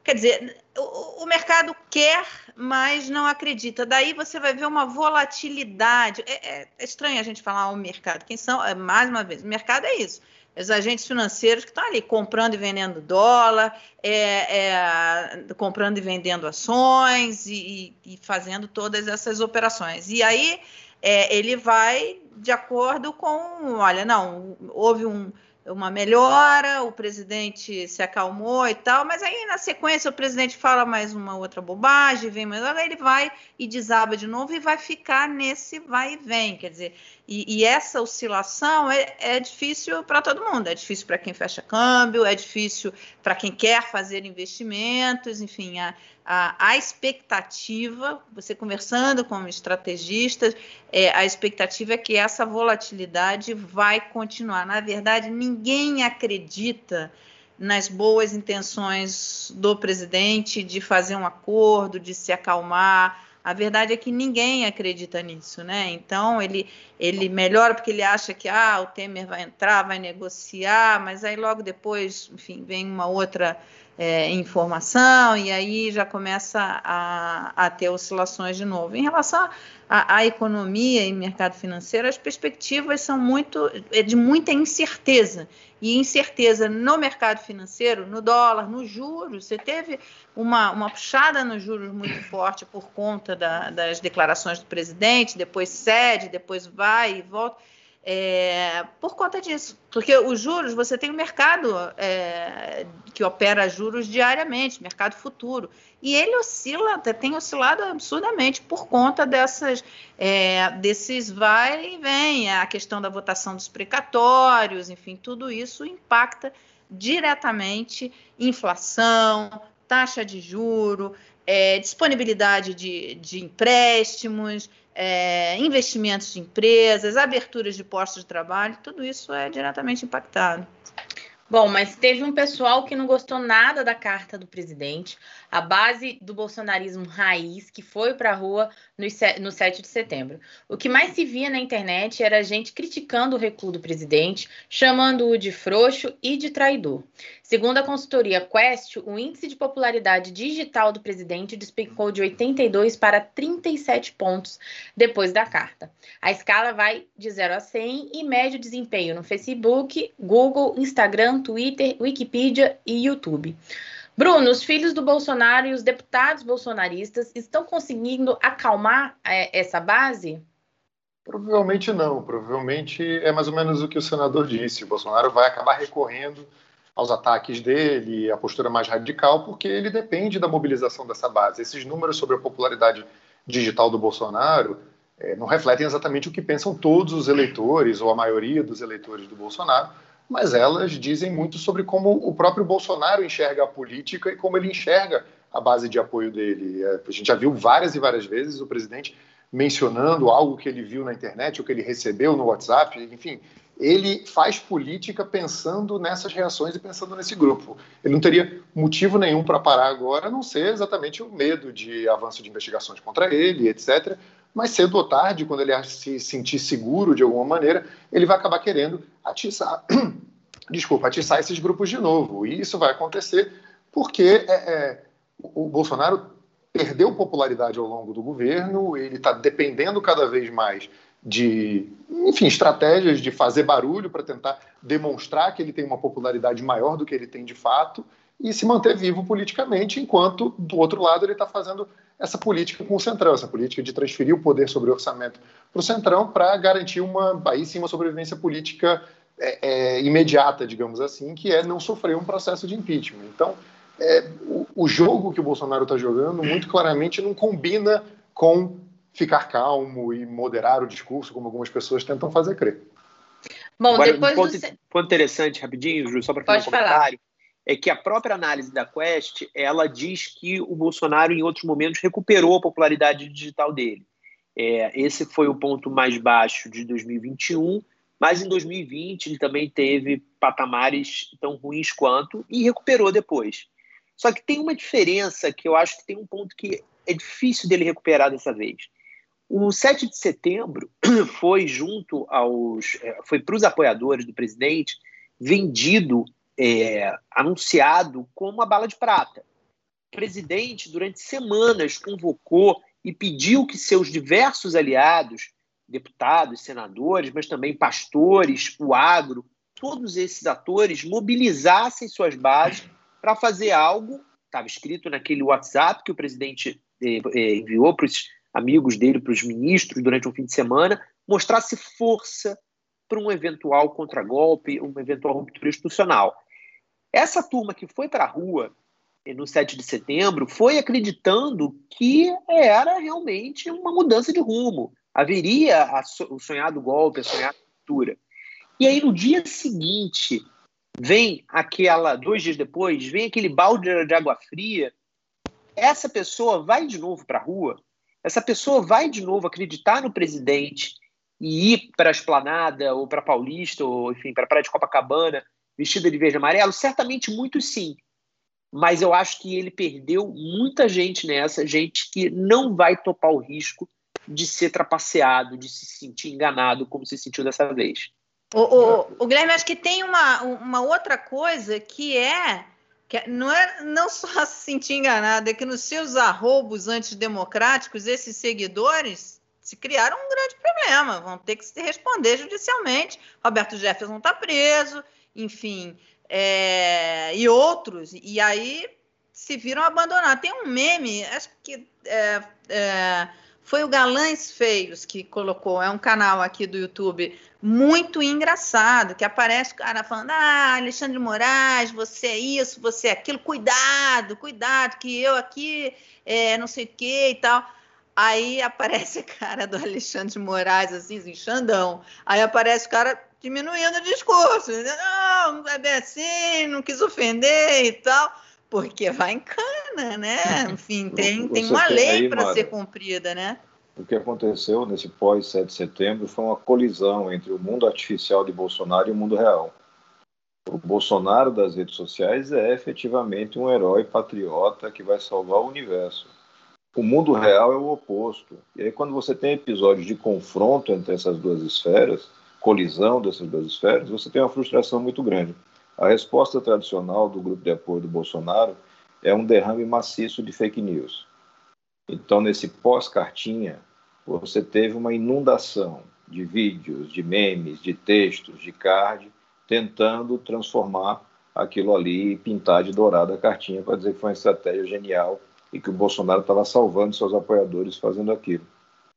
Quer dizer, o, o, mercado quer, mas não acredita. Daí você vai ver uma volatilidade. É, é, é estranho a gente falar o mercado. Quem são? É, mais uma vez, o mercado é isso. Os agentes financeiros que estão ali comprando e vendendo dólar, é, é, comprando e vendendo ações e, e, fazendo todas essas operações. E aí é, ele vai de acordo com, olha, não, houve um, uma melhora, o presidente se acalmou e tal, mas aí na sequência o presidente fala mais uma outra bobagem, vem mais, ele vai e desaba de novo e vai ficar nesse vai e vem, quer dizer, e, e essa oscilação é, é difícil para todo mundo, é difícil para quem fecha câmbio, é difícil para quem quer fazer investimentos, enfim, a, a, a expectativa, você conversando com estrategistas, é, a expectativa é que essa volatilidade vai continuar. Na verdade, ninguém acredita nas boas intenções do presidente de fazer um acordo, de se acalmar. A verdade é que ninguém acredita nisso, né? Então ele ele melhora porque ele acha que ah, o Temer vai entrar, vai negociar, mas aí logo depois, enfim, vem uma outra é, informação, e aí já começa a, a, ter oscilações de novo. Em relação à economia e mercado financeiro, as perspectivas são muito é de muita incerteza. E incerteza no mercado financeiro, no dólar, nos juros. Você teve uma, uma puxada nos juros muito forte por conta da, das declarações do presidente, depois cede, depois vai e volta é, por conta disso. Porque os juros, você tem o mercado é, que opera juros diariamente, mercado futuro. E ele oscila, tem oscilado absurdamente por conta dessas, é, desses vai e vem, a questão da votação dos precatórios, enfim, tudo isso impacta diretamente inflação, taxa de juro, é, disponibilidade de, de empréstimos, é, investimentos de empresas, aberturas de postos de trabalho, tudo isso é diretamente impactado. Bom, mas teve um pessoal que não gostou nada da carta do presidente, a base do bolsonarismo raiz, que foi para a rua no 7 de setembro. O que mais se via na internet era gente criticando o recuo do presidente, chamando-o de frouxo e de traidor. Segundo a consultoria Quest, o índice de popularidade digital do presidente despencou de 82 para 37 pontos depois da carta. A escala vai de 0 a 100 e mede o desempenho no Facebook, Google, Instagram, Twitter, Wikipedia e YouTube. Bruno, os filhos do Bolsonaro e os deputados bolsonaristas estão conseguindo acalmar é, essa base? Provavelmente não. Provavelmente é mais ou menos o que o senador disse. O Bolsonaro vai acabar recorrendo aos ataques dele, a postura mais radical, porque ele depende da mobilização dessa base. Esses números sobre a popularidade digital do Bolsonaro é, não refletem exatamente o que pensam todos os eleitores, ou a maioria dos eleitores do Bolsonaro, mas elas dizem muito sobre como o próprio Bolsonaro enxerga a política e como ele enxerga a base de apoio dele. É, a gente já viu várias e várias vezes o presidente mencionando algo que ele viu na internet, ou que ele recebeu no WhatsApp, enfim, ele faz política pensando nessas reações e pensando nesse grupo. Ele não teria motivo nenhum para parar agora, a não ser exatamente o medo de avanço de investigações contra ele, etc. Mas cedo ou tarde, quando ele se sentir seguro de alguma maneira, ele vai acabar querendo atiçar, desculpa, atiçar esses grupos de novo. E isso vai acontecer porque é, é, o Bolsonaro perdeu popularidade ao longo do governo, ele está dependendo cada vez mais de, enfim, estratégias de fazer barulho para tentar demonstrar que ele tem uma popularidade maior do que ele tem de fato e se manter vivo politicamente, enquanto do outro lado ele está fazendo essa política com o Centrão, essa política de transferir o poder sobre o orçamento para o Centrão para garantir uma, aí sim, uma sobrevivência política é, é, imediata, digamos assim, que é não sofrer um processo de impeachment. Então, é, o, o, jogo que o Bolsonaro está jogando muito claramente não combina com ficar calmo e moderar o discurso, como algumas pessoas tentam fazer crer. Bom, Agora, depois um ponto, do... ponto interessante, rapidinho, Ju, só para fazer um comentário, falar. é que a própria análise da Quest, ela diz que o Bolsonaro, em outros momentos, recuperou a popularidade digital dele. É, esse foi o ponto mais baixo de 2021, mas em 2020 ele também teve patamares tão ruins quanto e recuperou depois. Só que tem uma diferença que eu acho que tem um ponto que é difícil dele recuperar dessa vez. O 7 de setembro foi junto aos. É, foi para os apoiadores do presidente vendido, é, anunciado como a bala de prata. O presidente, durante semanas, convocou e pediu que seus diversos aliados, deputados, senadores, mas também pastores, o agro, todos esses atores mobilizassem suas bases para fazer algo, estava escrito naquele WhatsApp que o presidente eh, eh, enviou para os amigos dele, para os ministros, durante um fim de semana, mostrasse força para um eventual contragolpe, uma eventual ruptura institucional. Essa turma que foi para a rua eh, no 7 de setembro foi acreditando que era realmente uma mudança de rumo. Haveria a, o sonhado golpe, a sonhada ruptura. E aí, no dia seguinte, vem aquela, dois dias depois, vem aquele balde de água fria, essa pessoa vai de novo para a rua, essa pessoa vai de novo acreditar no presidente e ir para a esplanada ou para Paulista ou enfim para a praia de Copacabana vestida de verde e amarelo? Certamente muito sim. Mas eu acho que ele perdeu muita gente nessa, gente que não vai topar o risco de ser trapaceado, de se sentir enganado como se sentiu dessa vez. O, o, o Guilherme, acho que tem uma, uma outra coisa que é que não é não só se sentir enganado, é que nos seus arrobos antidemocráticos, esses seguidores se criaram um grande problema, vão ter que se responder judicialmente. Roberto Jefferson está preso, enfim, é, e outros, e aí se viram abandonar. Tem um meme, acho que é, é, foi o Galães Feios que colocou, é um canal aqui do YouTube muito engraçado, que aparece o cara falando: Ah, Alexandre Moraes, você é isso, você é aquilo, cuidado, cuidado, que eu aqui é, não sei o que e tal. Aí aparece a cara do Alexandre Moraes, assim, assim, Xandão. Aí aparece o cara diminuindo o discurso. Não, não é bem assim, não quis ofender e tal porque vai em cana, né? Enfim, tem, tem uma lei para ser cumprida, né? O que aconteceu nesse pós 7 de setembro foi uma colisão entre o mundo artificial de Bolsonaro e o mundo real. O Bolsonaro das redes sociais é efetivamente um herói patriota que vai salvar o universo. O mundo real é o oposto. E aí, quando você tem episódios de confronto entre essas duas esferas, colisão dessas duas esferas, você tem uma frustração muito grande. A resposta tradicional do grupo de apoio do Bolsonaro é um derrame maciço de fake news. Então, nesse pós-cartinha, você teve uma inundação de vídeos, de memes, de textos, de card, tentando transformar aquilo ali e pintar de dourada a cartinha para dizer que foi uma estratégia genial e que o Bolsonaro estava salvando seus apoiadores fazendo aquilo.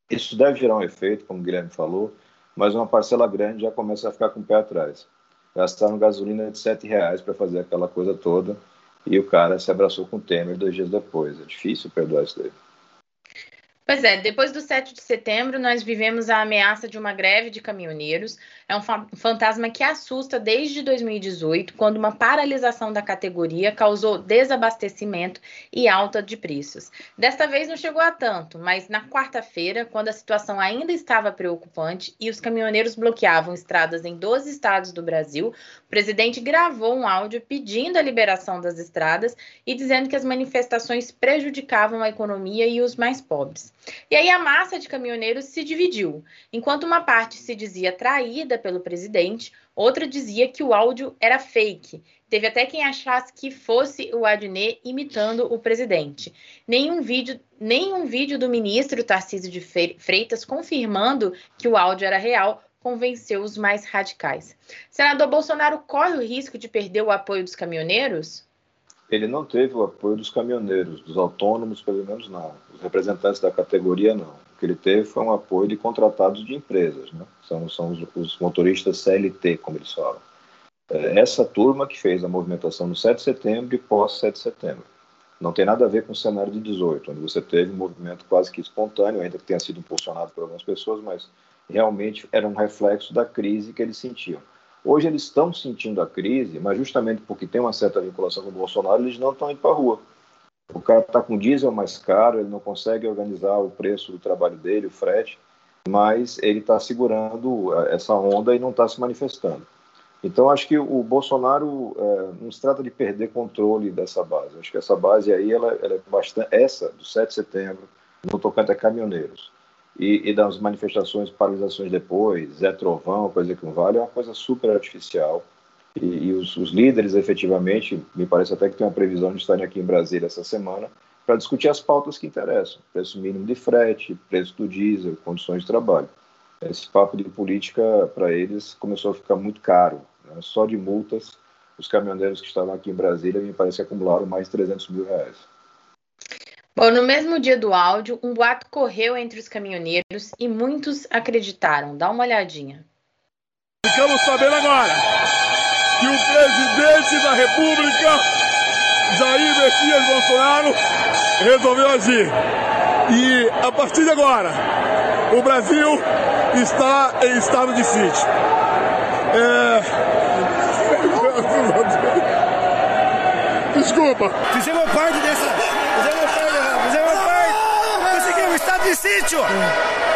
Isso deve gerar um efeito, como o Guilherme falou, mas uma parcela grande já começa a ficar com o pé atrás gastaram gasolina de sete reais para fazer aquela coisa toda e o cara se abraçou com o Temer dois dias depois. É difícil perdoar isso daí. Pois é, depois do 7 de setembro, nós vivemos a ameaça de uma greve de caminhoneiros. É um fantasma que assusta desde 2018, quando uma paralisação da categoria causou desabastecimento e alta de preços. Desta vez não chegou a tanto, mas na quarta-feira, quando a situação ainda estava preocupante e os caminhoneiros bloqueavam estradas em 12 estados do Brasil, o presidente gravou um áudio pedindo a liberação das estradas e dizendo que as manifestações prejudicavam a economia e os mais pobres. E aí a massa de caminhoneiros se dividiu. Enquanto uma parte se dizia traída pelo presidente, outra dizia que o áudio era fake. Teve até quem achasse que fosse o Adnet imitando o presidente. Nenhum vídeo, nenhum vídeo do ministro Tarcísio de Freitas confirmando que o áudio era real convenceu os mais radicais. Senador Bolsonaro corre o risco de perder o apoio dos caminhoneiros? Ele não teve o apoio dos caminhoneiros, dos autônomos, pelo menos não. Os representantes da categoria, não. O que ele teve foi um apoio de contratados de empresas, né? são, são os, os motoristas CLT, como eles falam. É essa turma que fez a movimentação no 7 de setembro e pós 7 de setembro. Não tem nada a ver com o cenário de 18, onde você teve um movimento quase que espontâneo, ainda que tenha sido impulsionado por algumas pessoas, mas realmente era um reflexo da crise que eles sentiam. Hoje eles estão sentindo a crise, mas justamente porque tem uma certa vinculação com o Bolsonaro, eles não estão indo para a rua. O cara está com diesel mais caro, ele não consegue organizar o preço do trabalho dele, o frete, mas ele está segurando eh, essa onda e não está se manifestando. Então, acho que o Bolsonaro é, não se trata de perder controle dessa base. Acho que essa base aí, ela, ela é bastante. Essa, do 7 de setembro, no tocante a caminhoneiros, e, e das manifestações, paralisações depois, Zé Trovão, coisa que não vale, é uma coisa super artificial. E, e os, os, líderes, efetivamente, me parece até que tem uma previsão de estarem aqui em Brasília essa semana para discutir as pautas que interessam: preço mínimo de frete, preço do diesel, condições de trabalho. Esse papo de política, para eles, começou a ficar muito caro. Né? Só de multas, os caminhoneiros que estavam aqui em Brasília, me parece acumularam mais de 300 mil reais. Bom, no mesmo dia do áudio, um boato correu entre os caminhoneiros e muitos acreditaram. Dá uma olhadinha. Ficamos sabendo agora que o presidente da República, Jair Messias Bolsonaro, resolveu agir. E a partir de agora, o Brasil está em estado de sítio. É... Desculpa. Fizemos parte dessa de sítio.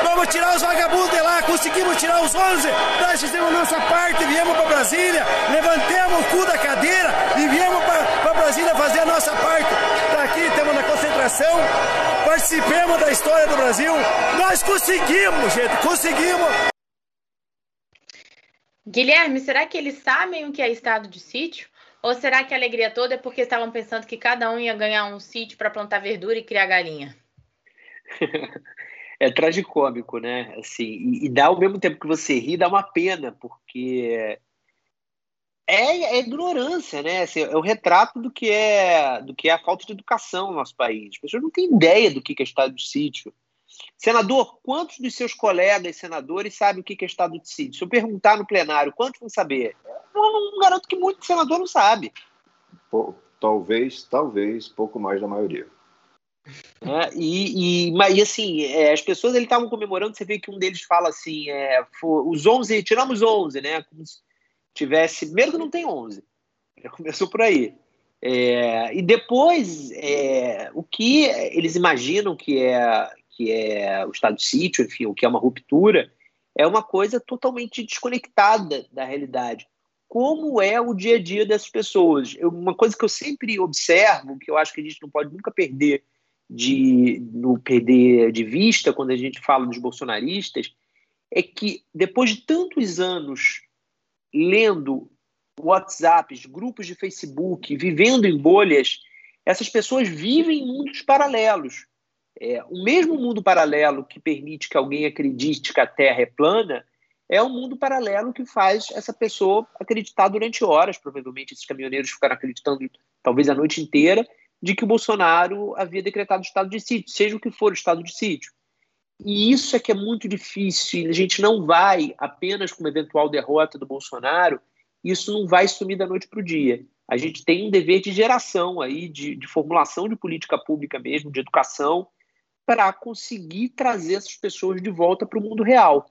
Vamos tirar os vagabundos de lá, conseguimos tirar os 11. Nós fizemos nossa parte, viemos para Brasília, levantemos o cu da cadeira e viemos para Brasília fazer a nossa parte. Está aqui, estamos na concentração, participemos da história do Brasil. Nós conseguimos, gente, conseguimos. Guilherme, será que eles sabem o que é estado de sítio? Ou será que a alegria toda é porque estavam pensando que cada um ia ganhar um sítio para plantar verdura e criar galinha? é tragicômico, né? Assim, e, e, dá ao mesmo tempo que você ri, dá uma pena, porque é, é ignorância, né? Assim, é o retrato do que é do que é a falta de educação no nosso país. As pessoas não têm ideia do que é estado de sítio. Senador, quantos dos seus colegas senadores sabem o que é estado de sítio? Se eu perguntar no plenário, quantos vão saber? Eu não garanto que muito senador não sabe. talvez, talvez, pouco mais da maioria. É, e, e, e assim, é, as pessoas estavam comemorando, você vê que um deles fala assim, é, os 11, tiramos 11, né, como se tivesse, primeiro que não tem 11, já começou por aí. É, e depois, é, o que eles imaginam que é, que é o estado de sítio, enfim, o que é uma ruptura, é uma coisa totalmente desconectada da realidade. Como é o dia a dia dessas pessoas? Eu, uma coisa que eu sempre observo, que eu acho que a gente não pode nunca perder de no perder de vista quando a gente fala dos bolsonaristas é que depois de tantos anos lendo WhatsApps, grupos de Facebook, vivendo em bolhas, essas pessoas vivem em mundos paralelos. É, o mesmo mundo paralelo que permite que alguém acredite que a Terra é plana é um mundo paralelo que faz essa pessoa acreditar durante horas. Provavelmente esses caminhoneiros ficaram acreditando talvez a noite inteira de que o Bolsonaro havia decretado o estado de sítio, seja o que for o estado de sítio. E isso é que é muito difícil. A gente não vai apenas com uma eventual derrota do Bolsonaro, isso não vai sumir da noite para o dia. A gente tem um dever de geração aí, de, de formulação de política pública mesmo, de educação, para conseguir trazer essas pessoas de volta para o mundo real,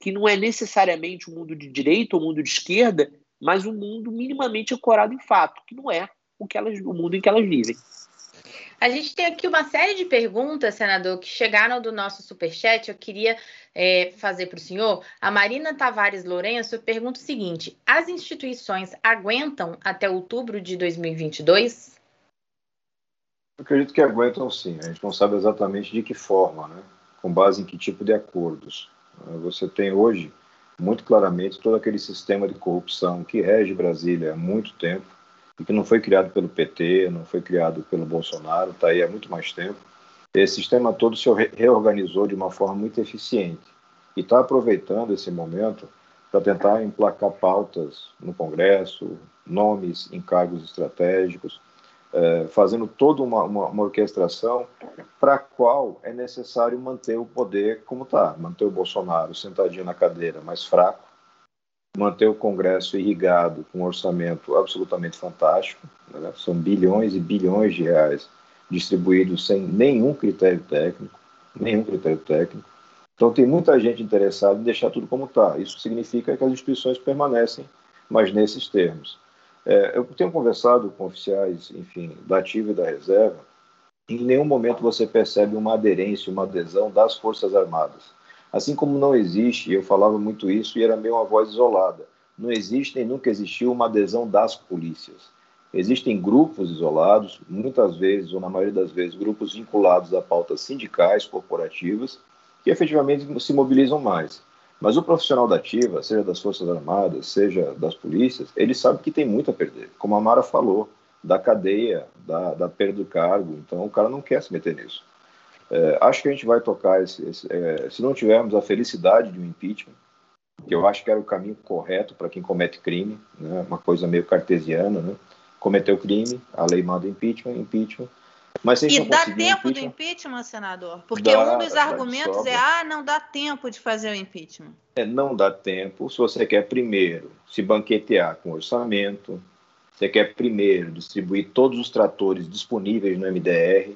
que não é necessariamente um mundo de direita ou um mundo de esquerda, mas um mundo minimamente ancorado em fato, que não é o, que elas, o mundo em que elas vivem. A gente tem aqui uma série de perguntas, senador, que chegaram do nosso superchat. Eu queria é, fazer para o senhor. A Marina Tavares Lourenço pergunta o seguinte: as instituições aguentam até outubro de 2022? Eu acredito que aguentam sim. A gente não sabe exatamente de que forma, né? com base em que tipo de acordos. Você tem hoje, muito claramente, todo aquele sistema de corrupção que rege Brasília há muito tempo que não foi criado pelo PT, não foi criado pelo Bolsonaro, está aí há muito mais tempo. Esse sistema todo se reorganizou de uma forma muito eficiente e está aproveitando esse momento para tentar emplacar pautas no Congresso, nomes em cargos estratégicos, é, fazendo toda uma, uma, uma orquestração para a qual é necessário manter o poder como está, manter o Bolsonaro sentadinho na cadeira, mais fraco, manter o Congresso irrigado com um orçamento absolutamente fantástico, né? são bilhões e bilhões de reais distribuídos sem nenhum critério técnico, nenhum critério técnico. Então tem muita gente interessada em deixar tudo como está. Isso significa que as instituições permanecem, mas nesses termos. É, eu tenho conversado com oficiais, enfim, da ativa e da reserva, em nenhum momento você percebe uma aderência, uma adesão das Forças Armadas. Assim como não existe, eu falava muito isso e era meio uma voz isolada, não existe nem nunca existiu uma adesão das polícias. Existem grupos isolados, muitas vezes, ou na maioria das vezes, grupos vinculados a pautas sindicais, corporativas, que efetivamente se mobilizam mais. Mas o profissional da ativa, seja das Forças Armadas, seja das polícias, ele sabe que tem muito a perder. Como a Mara falou, da cadeia, da, da perda do cargo. Então o cara não quer se meter nisso. É, acho que a gente vai tocar, esse, esse, é, se não tivermos a felicidade de um impeachment, que eu acho que era o caminho correto para quem comete crime, né, uma coisa meio cartesiana, né? cometeu crime, a lei manda impeachment, impeachment, mas e dá tempo impeachment, do impeachment, senador? Porque dá, um dos argumentos é, ah, não dá tempo de fazer o impeachment. É, não dá tempo se você quer primeiro se banquetear com orçamento, você quer primeiro distribuir todos os tratores disponíveis no MDR,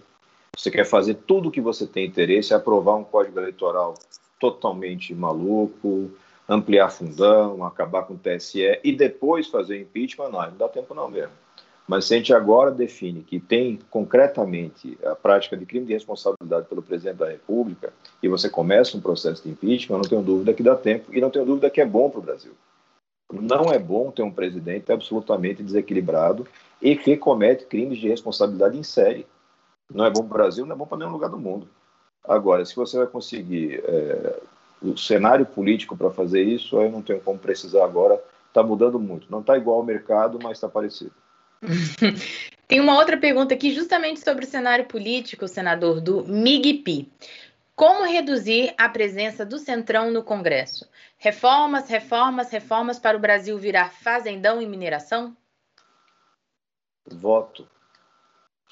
você quer fazer tudo o que você tem interesse, aprovar um código eleitoral totalmente maluco, ampliar fundão, acabar com o TSE e depois fazer impeachment, não, não dá tempo não mesmo. Mas se a gente agora define que tem concretamente a prática de crime de responsabilidade pelo presidente da República e você começa um processo de impeachment, eu não tenho dúvida que dá tempo e não tenho dúvida que é bom para o Brasil. Não é bom ter um presidente absolutamente desequilibrado e que comete crimes de responsabilidade em série. Não é bom para o Brasil, não é bom para nenhum lugar do mundo. Agora, se você vai conseguir é, o cenário político para fazer isso, eu não tenho como precisar agora. Está mudando muito. Não está igual ao mercado, mas está parecido. Tem uma outra pergunta aqui, justamente sobre o cenário político, senador, do MIGPI. Como reduzir a presença do Centrão no Congresso? Reformas, reformas, reformas para o Brasil virar fazendão e mineração? Voto.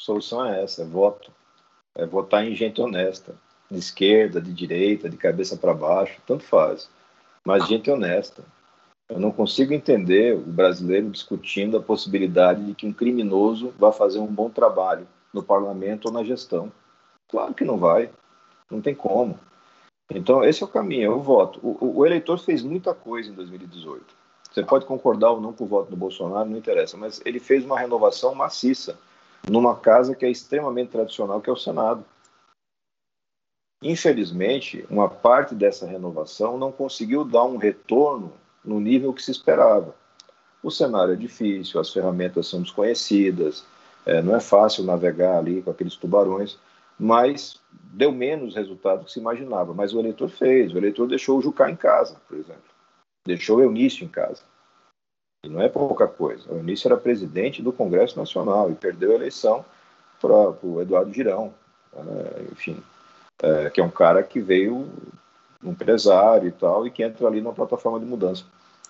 Solução é essa: é voto. É votar em gente honesta, de esquerda, de direita, de cabeça para baixo, tanto faz. Mas gente honesta, eu não consigo entender o brasileiro discutindo a possibilidade de que um criminoso vá fazer um bom trabalho no parlamento ou na gestão. Claro que não vai, não tem como. Então, esse é o caminho, eu voto. O, o eleitor fez muita coisa em 2018. Você pode concordar ou não com o voto do Bolsonaro, não interessa, mas ele fez uma renovação maciça numa casa que é extremamente tradicional, que é o Senado. Infelizmente, uma parte dessa renovação não conseguiu dar um retorno no nível que se esperava. O cenário é difícil, as ferramentas são desconhecidas, é, não é fácil navegar ali com aqueles tubarões, mas deu menos resultado que se imaginava. Mas o eleitor fez, o eleitor deixou o Jucá em casa, por exemplo, deixou o Eunício em casa. Não é pouca coisa. O Eunício era presidente do Congresso Nacional e perdeu a eleição para o Eduardo Girão, é, enfim, é, que é um cara que veio um empresário e tal, e que entra ali na plataforma de mudança.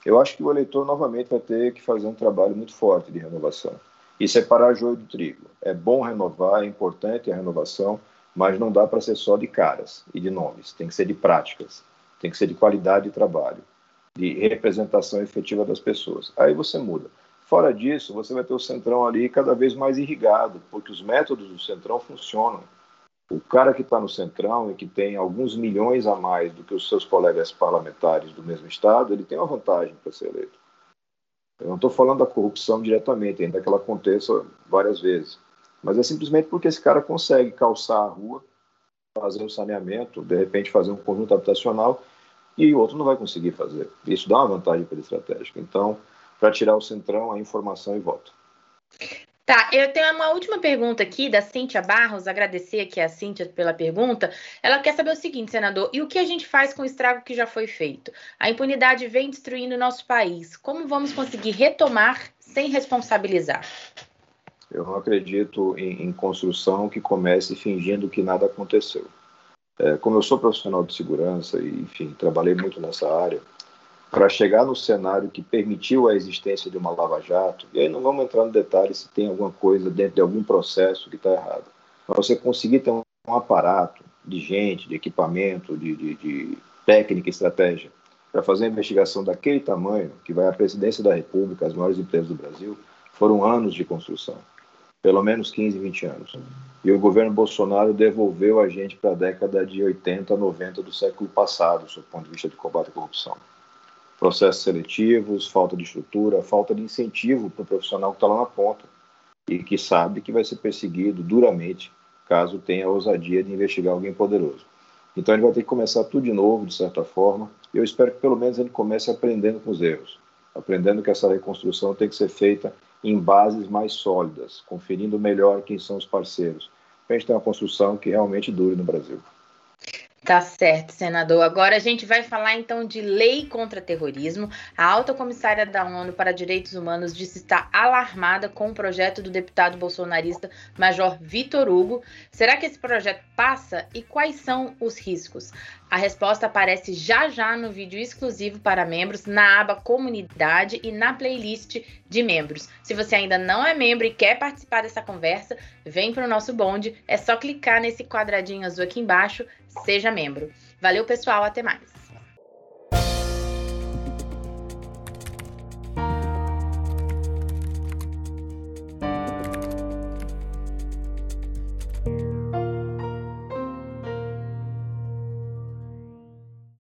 Eu acho que o eleitor novamente vai ter que fazer um trabalho muito forte de renovação e separar joio do trigo. É bom renovar, é importante a renovação, mas não dá para ser só de caras e de nomes, tem que ser de práticas, tem que ser de qualidade de trabalho, de representação efetiva das pessoas. Aí você muda. Fora disso, você vai ter o centrão ali cada vez mais irrigado, porque os métodos do centrão funcionam. O cara que está no Centrão e que tem alguns milhões a mais do que os seus colegas parlamentares do mesmo estado, ele tem uma vantagem para ser eleito. Eu não estou falando da corrupção diretamente, ainda que ela aconteça várias vezes. Mas é simplesmente porque esse cara consegue calçar a rua, fazer um saneamento, de repente fazer um conjunto habitacional, e o outro não vai conseguir fazer. Isso dá uma vantagem para ele estratégica. Então, para tirar o centrão, a informação e voto. Tá, eu tenho uma última pergunta aqui da Cíntia Barros, agradecer aqui a Cíntia pela pergunta. Ela quer saber o seguinte, senador, e o que a gente faz com o estrago que já foi feito? A impunidade vem destruindo o nosso país. Como vamos conseguir retomar sem responsabilizar? Eu não acredito em, em construção que comece fingindo que nada aconteceu. É, como eu sou profissional de segurança e, enfim, trabalhei muito nessa área, para chegar no cenário que permitiu a existência de uma lava-jato, e aí não vamos entrar no detalhe se tem alguma coisa dentro de algum processo que está errado, mas você conseguir ter um, um, aparato de gente, de equipamento, de, de, de técnica estratégia para fazer uma investigação daquele tamanho, que vai à presidência da República, as maiores empresas do Brasil, foram anos de construção, pelo menos 15, 20 anos. E o governo Bolsonaro devolveu a gente para a década de 80, 90 do século passado, do ponto de vista de combate à corrupção processos seletivos, falta de estrutura, falta de incentivo para o profissional que está lá na ponta e que sabe que vai ser perseguido duramente caso tenha a ousadia de investigar alguém poderoso. Então ele vai ter que começar tudo de novo, de certa forma, e eu espero que pelo menos ele comece aprendendo com os erros, aprendendo que essa reconstrução tem que ser feita em bases mais sólidas, conferindo melhor quem são os parceiros, para a gente ter uma construção que realmente dure no Brasil. Tá certo, senador. Agora a gente vai falar então de lei contra terrorismo. A alta comissária da ONU para Direitos Humanos disse estar alarmada com o projeto do deputado bolsonarista Major Vitor Hugo. Será que esse projeto passa e quais são os riscos? A resposta aparece já já no vídeo exclusivo para membros, na aba Comunidade e na playlist de membros. Se você ainda não é membro e quer participar dessa conversa, vem para o nosso bonde. É só clicar nesse quadradinho azul aqui embaixo, seja membro. Valeu, pessoal, até mais.